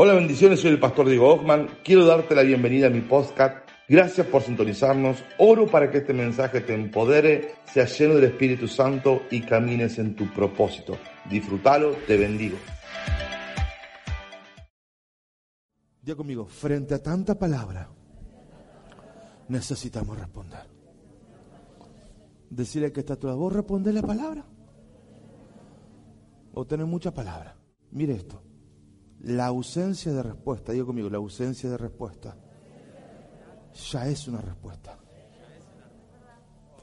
Hola, bendiciones, soy el pastor Diego Hoffman. Quiero darte la bienvenida a mi podcast. Gracias por sintonizarnos. Oro para que este mensaje te empodere, sea lleno del Espíritu Santo y camines en tu propósito. Disfrútalo, te bendigo. Ya conmigo, frente a tanta palabra, necesitamos responder. Decirle que está toda, vos respondés la palabra. O tener mucha palabra. Mire esto. La ausencia de respuesta, digo conmigo, la ausencia de respuesta ya es una respuesta.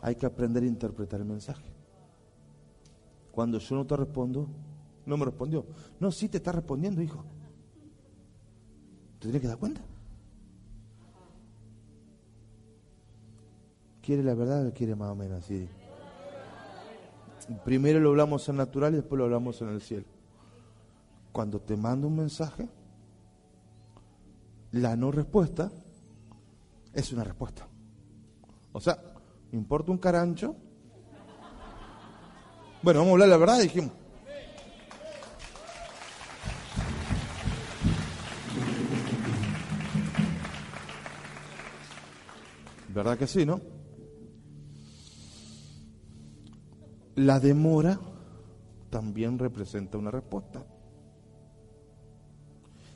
Hay que aprender a interpretar el mensaje. Cuando yo no te respondo, no me respondió. No, sí te está respondiendo, hijo. ¿Te tienes que dar cuenta? ¿Quiere la verdad o quiere más o menos? Primero lo hablamos en natural y después lo hablamos en el cielo cuando te mando un mensaje, la no respuesta es una respuesta. O sea, importa un carancho. Bueno, vamos a hablar la verdad, dijimos. ¿Verdad que sí, no? La demora también representa una respuesta.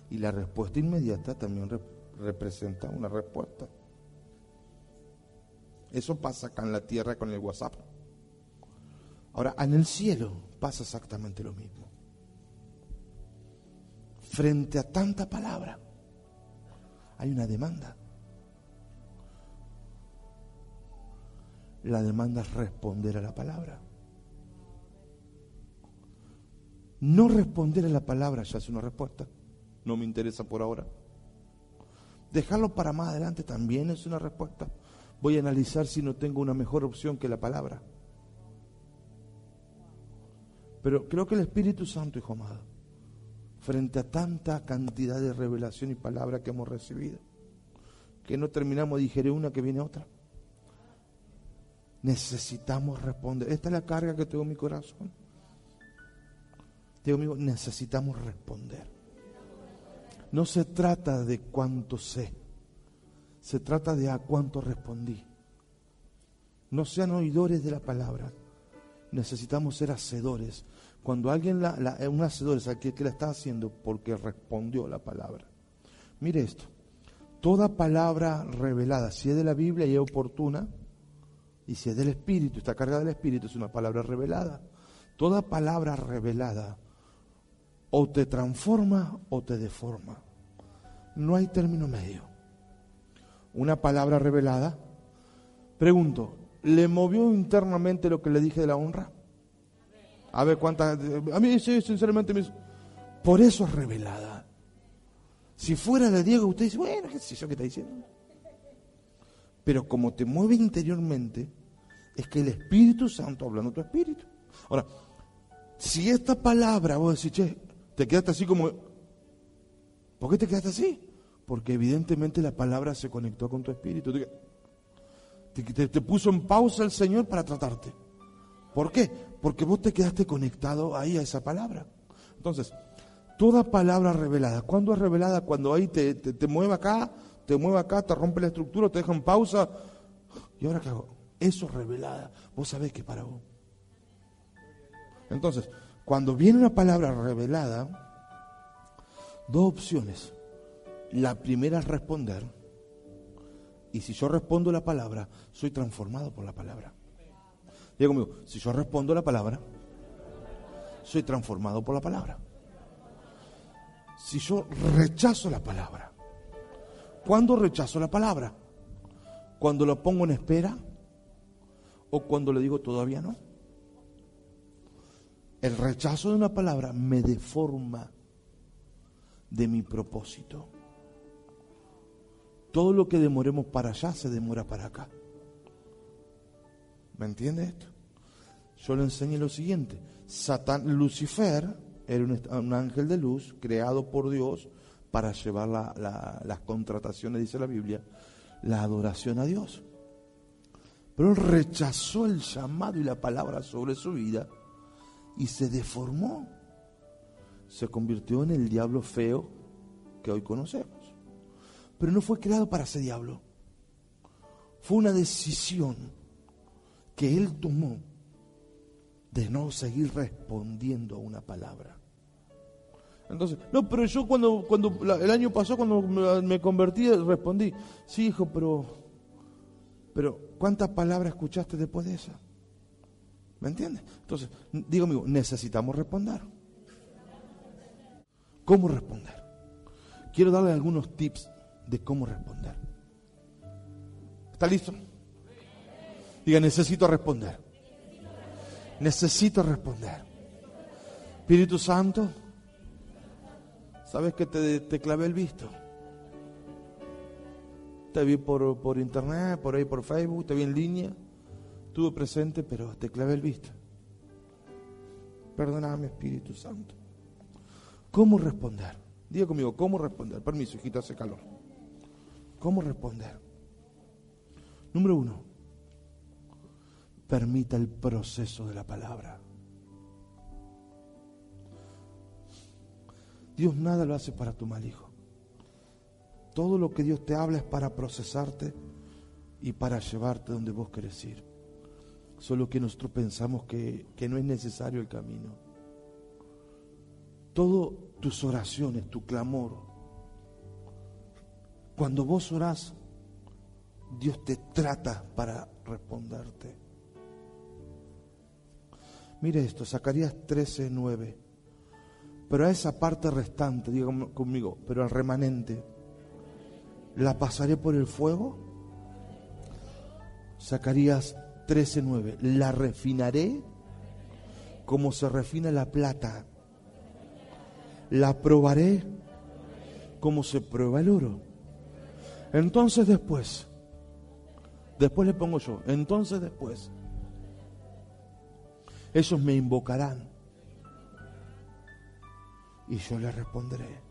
Y la respuesta inmediata también representa una respuesta. Eso pasa acá en la tierra con el WhatsApp. Ahora, en el cielo pasa exactamente lo mismo. Frente a tanta palabra, hay una demanda. La demanda es responder a la palabra. No responder a la palabra ya es una respuesta no me interesa por ahora. Dejarlo para más adelante también es una respuesta. Voy a analizar si no tengo una mejor opción que la palabra. Pero creo que el Espíritu Santo, hijo amado, frente a tanta cantidad de revelación y palabra que hemos recibido, que no terminamos de digerir una que viene otra, necesitamos responder. Esta es la carga que tengo en mi corazón. Digo, amigo, necesitamos responder. No se trata de cuánto sé, se trata de a cuánto respondí. No sean oidores de la palabra, necesitamos ser hacedores. Cuando alguien, la, un hacedor es aquel que la está haciendo porque respondió la palabra. Mire esto, toda palabra revelada, si es de la Biblia y es oportuna, y si es del Espíritu, está cargada del Espíritu, es una palabra revelada. Toda palabra revelada o te transforma o te deforma. No hay término medio. Una palabra revelada. Pregunto, ¿le movió internamente lo que le dije de la honra? A ver cuántas... A mí sí, sinceramente, por eso es revelada. Si fuera de Diego, usted dice, bueno, qué sé yo que está diciendo. Pero como te mueve interiormente, es que el Espíritu Santo hablando tu espíritu. Ahora, si esta palabra vos decís, che, te quedaste así como... ¿Por qué te quedaste así? Porque evidentemente la palabra se conectó con tu espíritu. Te, puso en pausa el Señor para tratarte. ¿Por qué? Porque vos te quedaste conectado ahí a esa palabra. Entonces, toda palabra revelada, ¿cuándo es revelada? Cuando ahí te, te, mueve acá, te mueve acá, te rompe la estructura, te deja en pausa. ¿Y ahora qué hago? Eso es revelada. Vos sabés que para vos. Entonces, cuando viene una palabra revelada, dos opciones. La primera es responder. Y si yo respondo la palabra, soy transformado por la palabra. Diga conmigo, si yo respondo la palabra, soy transformado por la palabra. Si yo rechazo la palabra, ¿cuándo rechazo la palabra? ¿Cuando lo pongo en espera? ¿O cuando le digo todavía no? El rechazo de una palabra me deforma de mi propósito. Todo lo que demoremos para allá se demora para acá. ¿Me entiende esto? Yo le enseñé lo siguiente. Satán, Lucifer era un, ángel de luz creado por Dios para llevar las contrataciones, dice la Biblia, la adoración a Dios. Pero él rechazó el llamado y la palabra sobre su vida y se deformó. Se convirtió en el diablo feo que hoy conocemos. Pero no fue creado para ser diablo. Fue una decisión que él tomó de no seguir respondiendo a una palabra. Entonces, no, pero yo cuando, cuando el año pasó, cuando me, convertí, respondí, sí, hijo, pero, pero ¿cuántas palabras escuchaste después de esa? ¿Me entiendes? Entonces, digo, amigo, necesitamos responder. ¿Cómo responder? Quiero darle algunos tips de cómo responder. ¿Está listo? Diga, necesito responder. Necesito responder. Espíritu Santo, ¿sabes que te, te clavé el visto? Te vi por, por internet, por ahí por Facebook, te vi en línea Estuve presente, pero te clavé el visto. Perdóname, Espíritu Santo. ¿Cómo responder? Diga conmigo, ¿cómo responder? Permiso, hijita, hace calor. ¿Cómo responder? Número uno, permita el proceso de la palabra. Dios nada lo hace para tu mal hijo. Todo lo que Dios te habla es para procesarte y para llevarte donde vos querés ir. Solo que nosotros pensamos que, no es necesario el camino. Todas tus oraciones, tu clamor, cuando vos orás, Dios te trata para responderte. Mire esto, Zacarías 13, 9. Pero a esa parte restante, diga conmigo, pero al remanente, ¿la pasaré por el fuego? Zacarías 13:9. La refinaré como se refina la plata. La probaré como se prueba el oro. Entonces después, después le pongo yo, entonces después, ellos me invocarán y yo les responderé.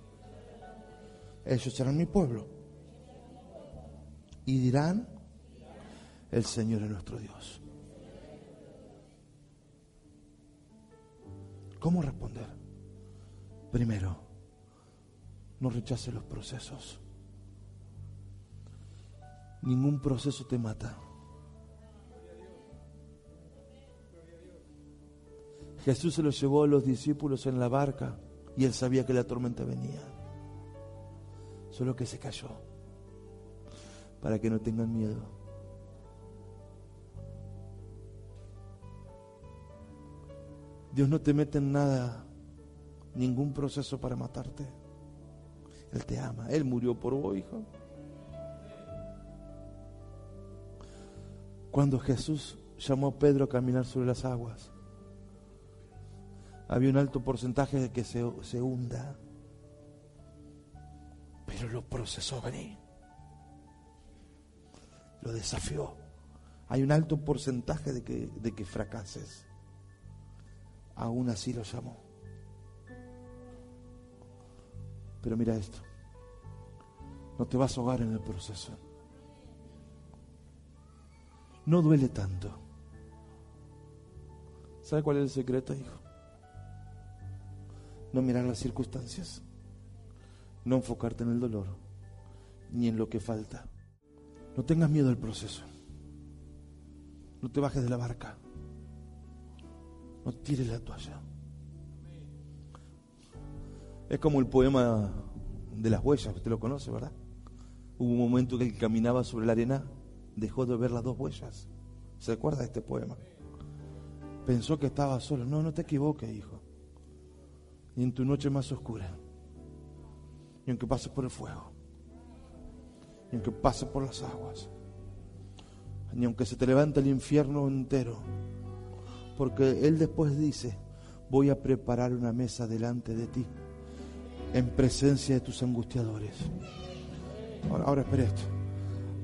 Ellos serán mi pueblo y dirán, el Señor es nuestro Dios. ¿Cómo responder? Primero, no rechace los procesos. Ningún proceso te mata. Jesús se lo llevó a los discípulos en la barca y él sabía que la tormenta venía. Solo que se cayó para que no tengan miedo. Dios no te mete en nada, ningún proceso para matarte. Él te ama. Él murió por vos, hijo. Cuando Jesús llamó a Pedro a caminar sobre las aguas, había un alto porcentaje de que se, se hunda. Pero lo procesó venir. Lo desafió. Hay un alto porcentaje de que, de que fracases aún así lo llamó. Pero mira esto, no te vas a ahogar en el proceso. No duele tanto. ¿Sabe cuál es el secreto, hijo? No mirar las circunstancias, no enfocarte en el dolor, ni en lo que falta. No tengas miedo al proceso. No te bajes de la barca. No la toalla. Es como el poema de las huellas, usted lo conoce, ¿verdad? Hubo un momento que él caminaba sobre la arena, dejó de ver las dos huellas. ¿Se acuerda de este poema? Pensó que estaba solo. No, no te equivoques, hijo. Y en tu noche más oscura, y aunque pases por el fuego, y aunque pases por las aguas, y aunque se te levante el infierno entero, porque Él después dice, voy a preparar una mesa delante de ti, en presencia de tus angustiadores. Ahora, espera esto.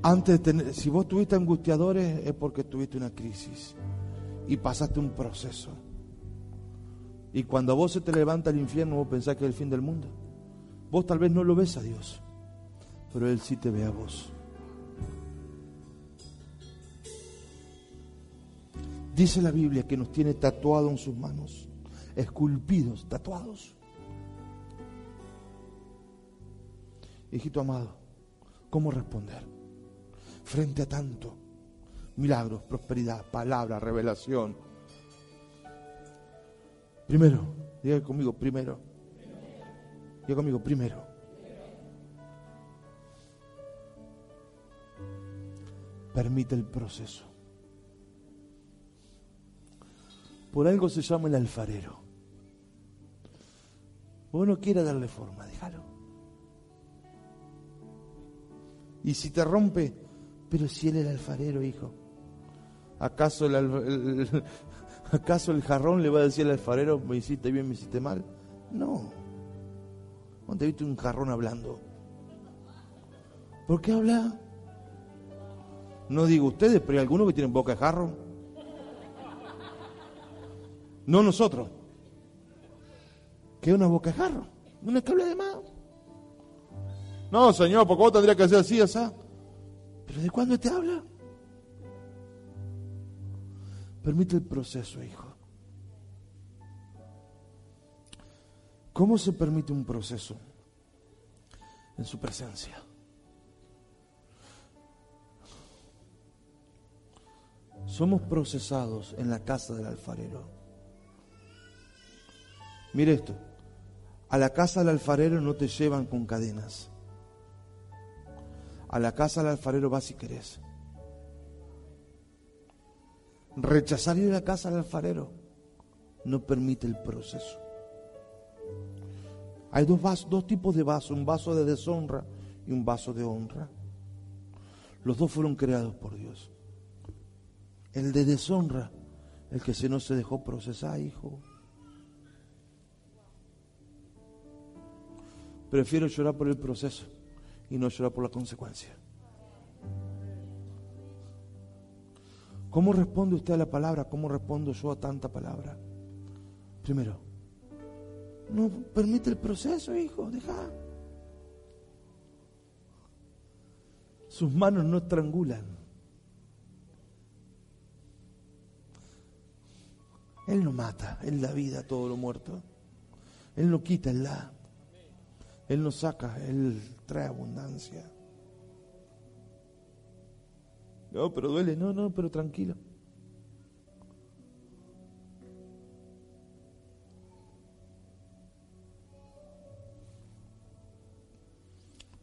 Antes de tener, si vos tuviste angustiadores es porque tuviste una crisis y pasaste un proceso. Y cuando vos se te levanta el infierno, vos pensás que es el fin del mundo. Vos tal vez no lo ves a Dios, pero Él sí te ve a vos. Dice la Biblia que nos tiene tatuado en sus manos, esculpidos, tatuados. hijito amado, ¿cómo responder? Frente a tanto, milagros, prosperidad, palabra, revelación. Primero, diga conmigo, primero. Diga conmigo, primero. Permite el proceso. Por algo se llama el alfarero. Vos no quieras darle forma, déjalo. Y si te rompe, pero si él el alfarero, hijo, ¿acaso el, ¿acaso el jarrón le va a decir al alfarero, me hiciste bien, me hiciste mal? No. ¿Dónde viste un jarrón hablando? ¿Por qué habla? No digo ustedes, pero hay algunos que tienen boca de jarrón. No nosotros. Que una boca de jarro. Una habla de más. No, señor, porque vos tendrías que hacer así, así. ¿Pero de cuándo te habla? Permite el proceso, hijo. ¿Cómo se permite un proceso? En su presencia. Somos procesados en la casa del alfarero. Mire esto, a la casa del alfarero no te llevan con cadenas. A la casa del alfarero vas si querés. Rechazar ir a la casa del alfarero no permite el proceso. Hay dos, vasos, dos tipos de vasos, un vaso de deshonra y un vaso de honra. Los dos fueron creados por Dios. El de deshonra, el que se no se dejó procesar, hijo. Prefiero llorar por el proceso y no llorar por la consecuencia. ¿Cómo responde usted a la palabra? ¿Cómo respondo yo a tanta palabra? Primero, no permite el proceso, hijo, deja. Sus manos no estrangulan. Él no mata, Él da vida a todo lo muerto. Él no quita, Él da. Él nos saca, Él trae abundancia. No, pero duele, no, no, pero tranquilo.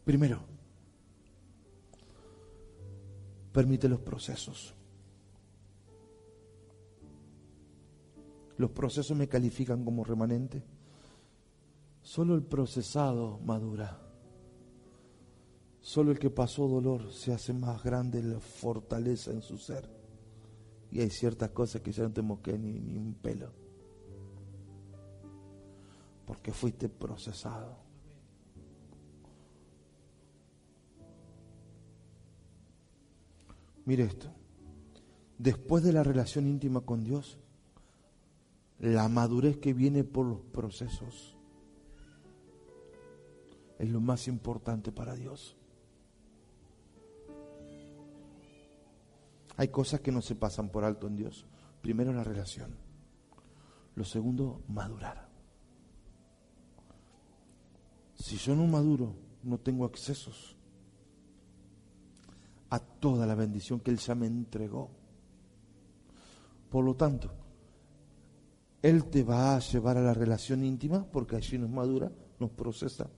Primero, permite los procesos. Los procesos me califican como remanente. Solo el procesado madura. Solo el que pasó dolor se hace más grande la fortaleza en su ser. Y hay ciertas cosas que ya no te que ni, ni un pelo. Porque fuiste procesado. Mire esto. Después de la relación íntima con Dios, la madurez que viene por los procesos es lo más importante para Dios. Hay cosas que no se pasan por alto en Dios. Primero la relación. Lo segundo, madurar. Si yo no maduro, no tengo accesos a toda la bendición que Él ya me entregó. Por lo tanto, Él te va a llevar a la relación íntima porque allí nos madura, nos procesa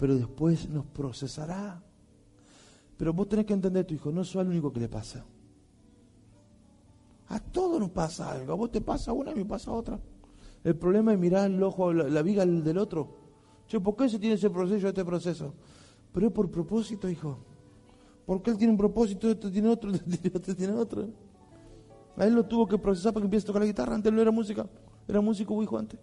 pero después nos procesará. Pero vos tenés que entender, tu hijo no soy el único que le pasa. A todos nos pasa algo. A vos te pasa una, y me pasa otra. El problema es mirar el ojo, la, viga del otro. Che, ¿por qué se tiene ese proceso, este proceso? Pero es por propósito, hijo. Porque él tiene un propósito, este tiene otro, este tiene otro. A él lo tuvo que procesar para que empiece a tocar la guitarra. Antes no era música. Era músico, hijo, antes.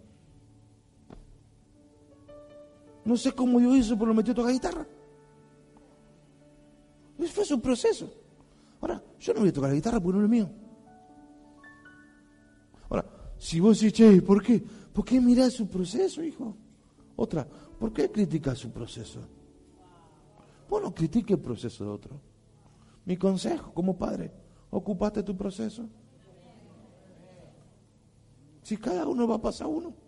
No sé cómo yo hizo, pero lo metió a tocar guitarra. Eso fue su proceso. Ahora, yo no voy a tocar la guitarra porque no es mío. Ahora, si vos decís, che, ¿por qué? ¿Por qué mirás su proceso, hijo? Otra, ¿por qué criticas su proceso? Vos no critiques el proceso de otro. Mi consejo como padre, ocupate tu proceso. Si cada uno va a pasar uno.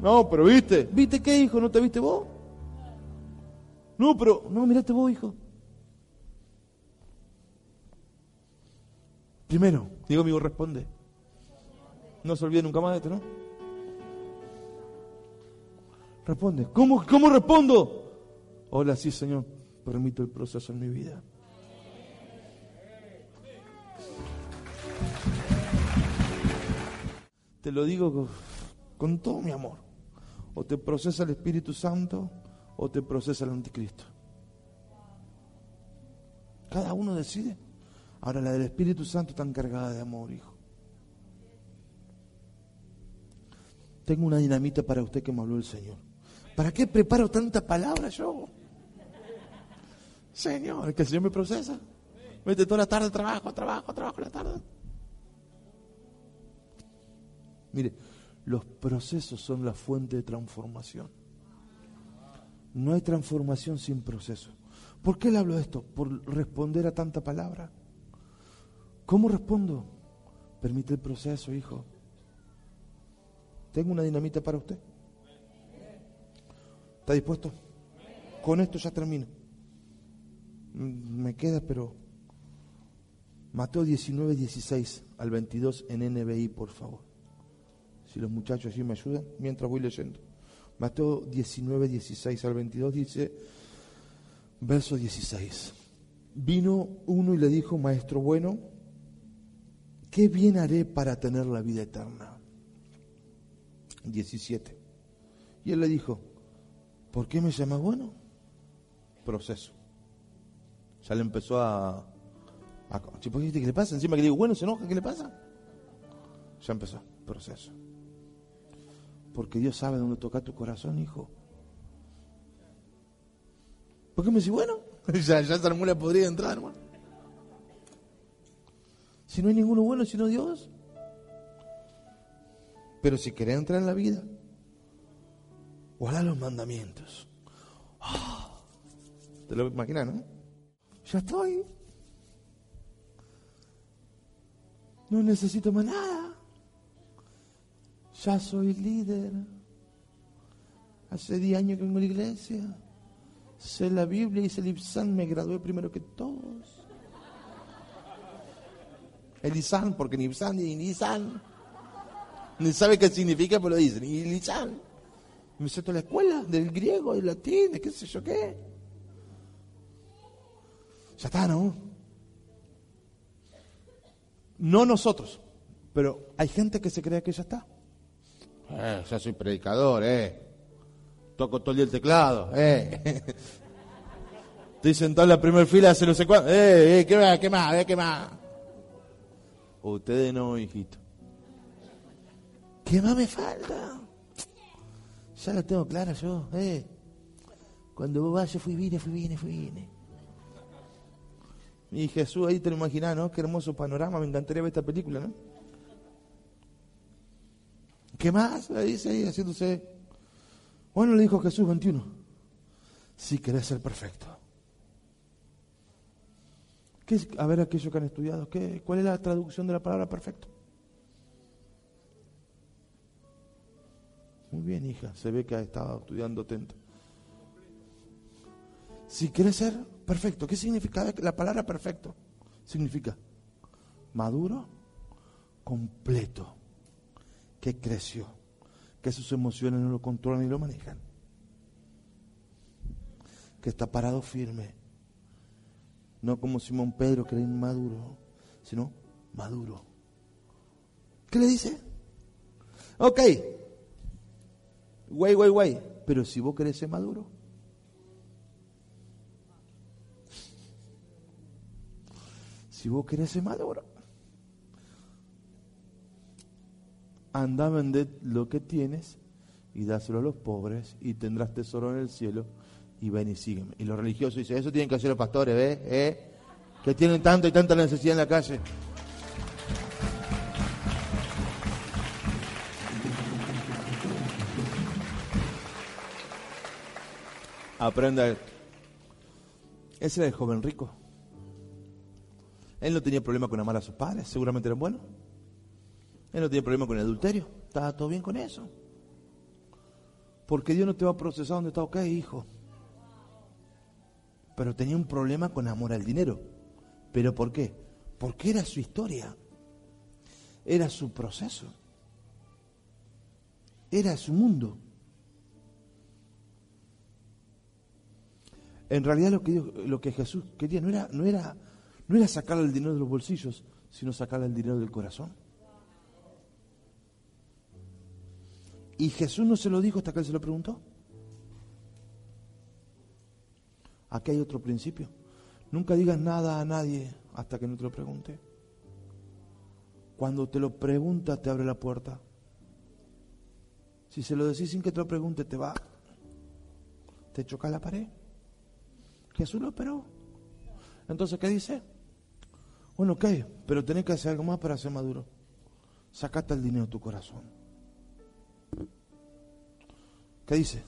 No, pero viste. ¿Viste qué, hijo? ¿No te viste vos? No, pero, no, mirate vos, hijo. Primero, digo amigo, responde. No se olvide nunca más de esto, ¿no? Responde. ¿Cómo, cómo respondo? Hola, sí, Señor. Permito el proceso en mi vida. Te lo digo con, con todo mi amor. O te procesa el Espíritu Santo o te procesa el Anticristo. Cada uno decide. Ahora la del Espíritu Santo está encargada de amor, hijo. Tengo una dinamita para usted que me habló el Señor. ¿Para qué preparo tanta palabra yo? Señor, que el Señor me procesa. Mete toda la tarde trabajo, trabajo, trabajo la tarde. Mire, los procesos son la fuente de transformación. No hay transformación sin proceso. ¿Por qué le hablo de esto? Por responder a tanta palabra. ¿Cómo respondo? Permite el proceso, hijo. Tengo una dinamita para usted. ¿Está dispuesto? Con esto ya termino. Me queda, pero Mateo 19, 16 al 22 en NBI, por favor. Si los muchachos allí me ayudan, mientras voy leyendo. Mateo 19, 16 al 22 dice, verso 16. Vino uno y le dijo, maestro bueno, ¿qué bien haré para tener la vida eterna? 17. Y él le dijo, ¿por qué me llamas bueno? Proceso. Ya le empezó a... a ¿Qué le pasa? Encima que digo, bueno, se enoja, ¿qué le pasa? Ya empezó, proceso. Porque Dios sabe dónde toca tu corazón, hijo. ¿Por qué me decís, bueno? ya, ya esa mula podría entrar, hermano. Si no hay ninguno bueno, sino Dios. Pero si querés entrar en la vida, guarda los mandamientos. Ah, ¿Te lo imaginas, no? Ya estoy. No necesito más nada. Ya soy líder. Hace 10 años que vengo a la iglesia. Sé la Biblia y sé el Ibsan. Me gradué primero que todos. El Ibsan, porque ni Ibsan ni Ibsan. Ni sabe qué significa, pero lo dicen. Y Ibsan. Me sé toda la escuela del griego, del latín, de qué sé yo qué. Ya está, ¿no? No nosotros, pero hay gente que se cree que ya está. Eh, ya soy predicador, eh. Toco todo el día el teclado, eh. Estoy sentado en la primera fila hace no sé cuánto. Eh, eh, ¿qué más? ¿Qué más? Eh, ¿Qué más? Ustedes no, hijito. ¿Qué más me falta? Ya la tengo clara yo, eh. Cuando vos vas, yo fui, vine, fui, vine, fui, vine. Y Jesús ahí te lo imaginás, ¿no? Qué hermoso panorama, me encantaría ver esta película, ¿no? ¿Qué más? Le dice ahí, haciéndose. Bueno, le dijo Jesús 21. Si querés ser perfecto. ¿Qué es, a ver, aquellos que han estudiado, ¿qué, ¿cuál es la traducción de la palabra perfecto? Muy bien, hija, se ve que ha estado estudiando atento. Si quieres ser perfecto, ¿qué significa la palabra perfecto? Significa maduro, completo, que creció, que sus emociones no lo controlan ni lo manejan, que está parado firme, no como Simón Pedro que era inmaduro, sino maduro. ¿Qué le dice? Ok, Güey, güey, güey. Pero si vos querés ser maduro. Si vos querés ser maduro. Anda a vender lo que tienes y dáselo a los pobres y tendrás tesoro en el cielo y ven y sígueme. Y los religiosos dicen, eso tienen que hacer los pastores, ¿ves? ¿Eh? Que tienen tanta y tanta necesidad en la calle. Aprenda. Ese era el joven rico. Él no tenía problema con amar a sus padres, seguramente eran buenos. Él no tenía problema con el adulterio, estaba todo bien con eso. Porque Dios no te va a procesar donde está ok, hijo. pero tenía un problema con amor al dinero. ¿Pero por qué? Porque era su historia, era su proceso, era su mundo. En realidad lo que, Jesús quería no era, no, no era sacarle el dinero de los bolsillos, sino sacarle el dinero del corazón. Y Jesús no se lo dijo hasta que él se lo preguntó. Aquí hay otro principio. Nunca digas nada a nadie hasta que no te lo pregunte. Cuando te lo pregunta, te abre la puerta. Si se lo decís sin que te lo pregunte, te va. Te choca la pared. Jesús lo esperó. Entonces, ¿qué dice? Bueno, ok, pero tenés que hacer algo más para ser maduro. Sacate el dinero de tu corazón. ¿Qué dice?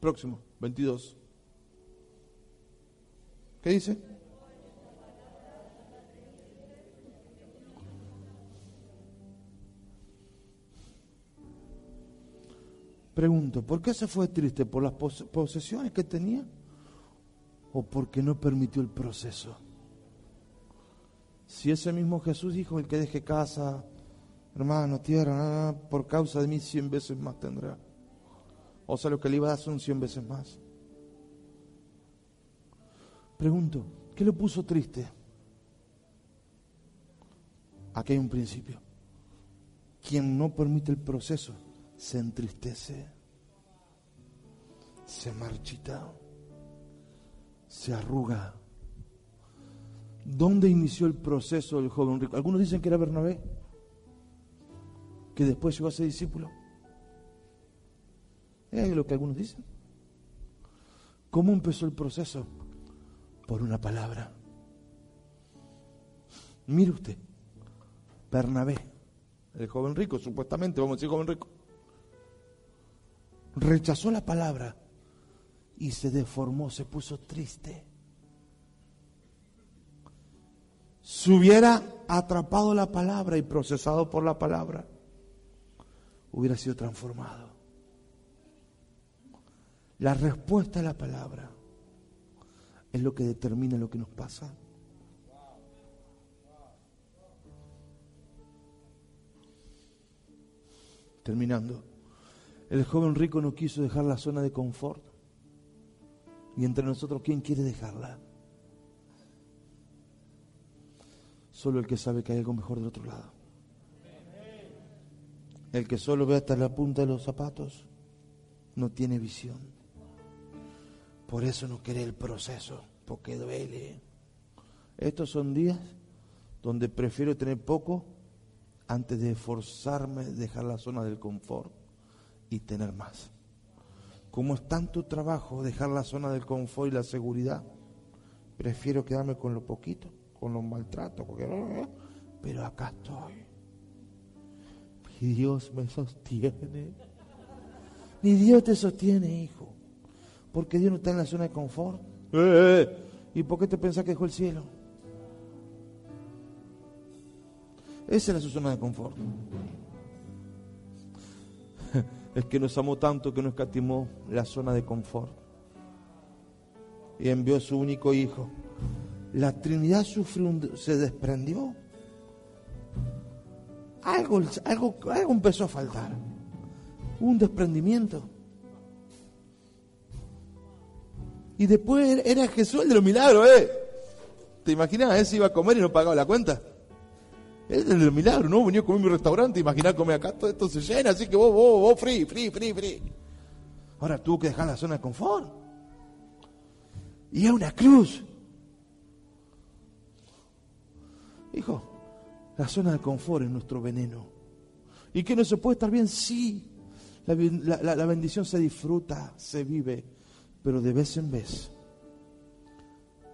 Próximo, 22. ¿Qué dice? Pregunto, ¿por qué se fue triste? ¿Por las posesiones que tenía? ¿O porque no permitió el proceso? Si ese mismo Jesús dijo, el que deje casa, hermano, tierra, por causa de mí cien veces más tendrá. O sea, lo que le iba a dar son cien veces más. Pregunto, ¿qué le puso triste? Aquí hay un principio. Quien no permite el proceso se entristece, se marchita, se arruga. ¿Dónde inició el proceso del joven rico? Algunos dicen que era Bernabé, que después llegó a ser discípulo. Es lo que algunos dicen. ¿Cómo empezó el proceso? Por una palabra. Mire usted, Bernabé, el joven rico, supuestamente, vamos a decir joven rico, rechazó la palabra y se deformó, se puso triste. Si hubiera atrapado la palabra y procesado por la palabra, hubiera sido transformado. La respuesta a la palabra es lo que determina lo que nos pasa. Terminando, el joven rico no quiso dejar la zona de confort. Y entre nosotros, ¿quién quiere dejarla? Solo el que sabe que hay algo mejor del otro lado. El que solo ve hasta la punta de los zapatos no tiene visión. Por eso no quiere el proceso, porque duele. Estos son días donde prefiero tener poco antes de forzarme a dejar la zona del confort y tener más. Como es tanto trabajo dejar la zona del confort y la seguridad, prefiero quedarme con lo poquito, con los maltratos, pero acá estoy. Y Dios me sostiene. Ni Dios te sostiene, hijo. Porque Dios no está en la zona de confort. Eh, eh, eh. ¿Y por qué te pensás que dejó el cielo? Esa era su zona de confort. Es que nos amó tanto que nos escatimó la zona de confort. Y envió a su único hijo. La Trinidad sufrió se desprendió. Algo, algo, algo empezó a faltar. Un desprendimiento. Y después era Jesús el de los milagros, ¿eh? ¿Te imaginas? Ese iba a comer y no pagaba la cuenta. Es el de los milagros, ¿no? Venía a comer en mi restaurante, imaginá comer acá, todo esto se llena, así que vos, vos, vos, free, free, free, free. Ahora tuvo que dejar la zona de confort. Y es una cruz. Hijo, la zona de confort es nuestro veneno. ¿Y que no se puede estar bien? Sí. la bendición se disfruta, se vive pero de vez en vez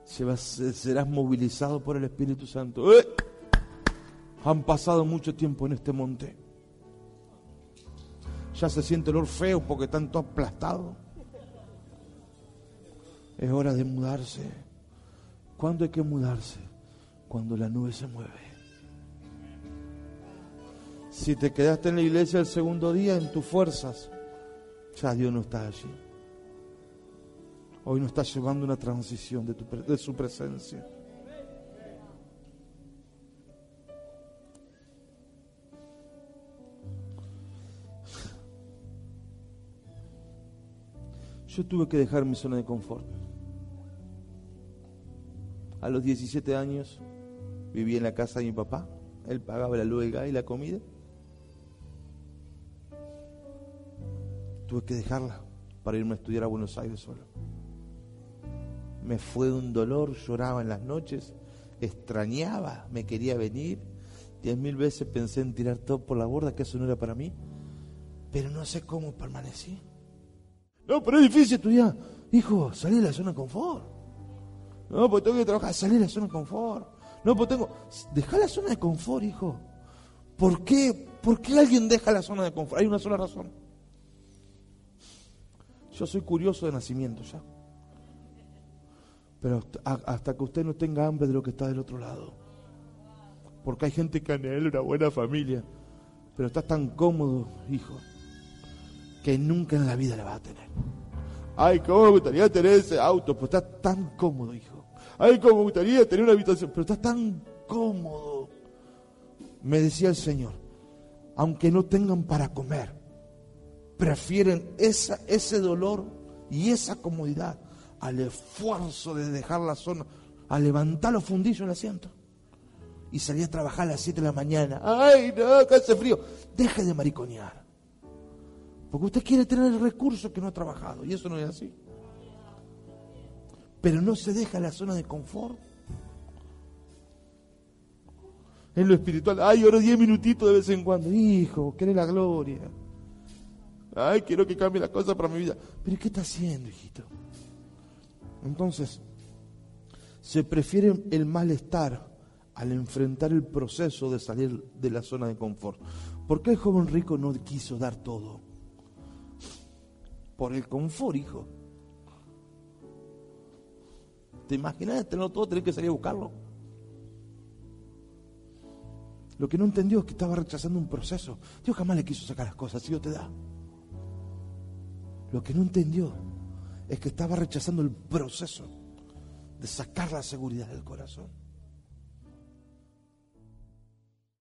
serás movilizado por el Espíritu Santo. ¡Eh! Han pasado mucho tiempo en este monte. Ya se siente el olor feo porque están todos aplastados. Es hora de mudarse. ¿Cuándo hay que mudarse? Cuando la nube se mueve. Si te quedaste en la iglesia el segundo día en tus fuerzas, ya Dios no está allí. Hoy nos está llevando una transición de, su presencia. Yo tuve que dejar mi zona de confort. A los 17 años viví en la casa de mi papá. Él pagaba la luz, y la comida. Tuve que dejarla para irme a estudiar a Buenos Aires solo. Me fue un dolor, lloraba en las noches, extrañaba, me quería venir. Diez mil veces pensé en tirar todo por la borda, que eso no era para mí. Pero no sé cómo permanecí. No, pero es difícil estudiar. Hijo, salí de la zona de confort. No, pues tengo que trabajar, salí de la zona de confort. No, pues tengo. Deja la zona de confort, hijo. ¿Por qué? ¿Por qué alguien deja la zona de confort? Hay una sola razón. Yo soy curioso de nacimiento ya. Pero hasta que usted no tenga hambre de lo que está del otro lado. Porque hay gente que anhela una buena familia. Pero está tan cómodo, hijo, que nunca en la vida la va a tener. Ay, cómo me gustaría tener ese auto, pero está tan cómodo, hijo. Ay, cómo me gustaría tener una habitación, pero está tan cómodo. Me decía el Señor, aunque no tengan para comer, prefieren esa, ese dolor y esa comodidad al esfuerzo de dejar la zona, a levantar los fundillos en asiento y salir a trabajar a las 7 de la mañana. Ay, no, que hace frío. Deje de mariconear. Porque usted quiere tener el recurso que no ha trabajado y eso no es así. Pero no se deja la zona de confort. En lo espiritual, ay, oro 10 minutitos de vez en cuando. Hijo, quiere la gloria. Ay, quiero que cambie la cosa para mi vida. Pero ¿qué está haciendo, hijito? Entonces, se prefiere el malestar al enfrentar el proceso de salir de la zona de confort. ¿Por qué el joven rico no quiso dar todo? Por el confort, hijo. ¿Te imaginas tenerlo todo, tener que salir a buscarlo? Lo que no entendió es que estaba rechazando un proceso. Dios jamás le quiso sacar las cosas, si Dios te da. Lo que no entendió es que estaba rechazando el proceso de sacar la seguridad del corazón.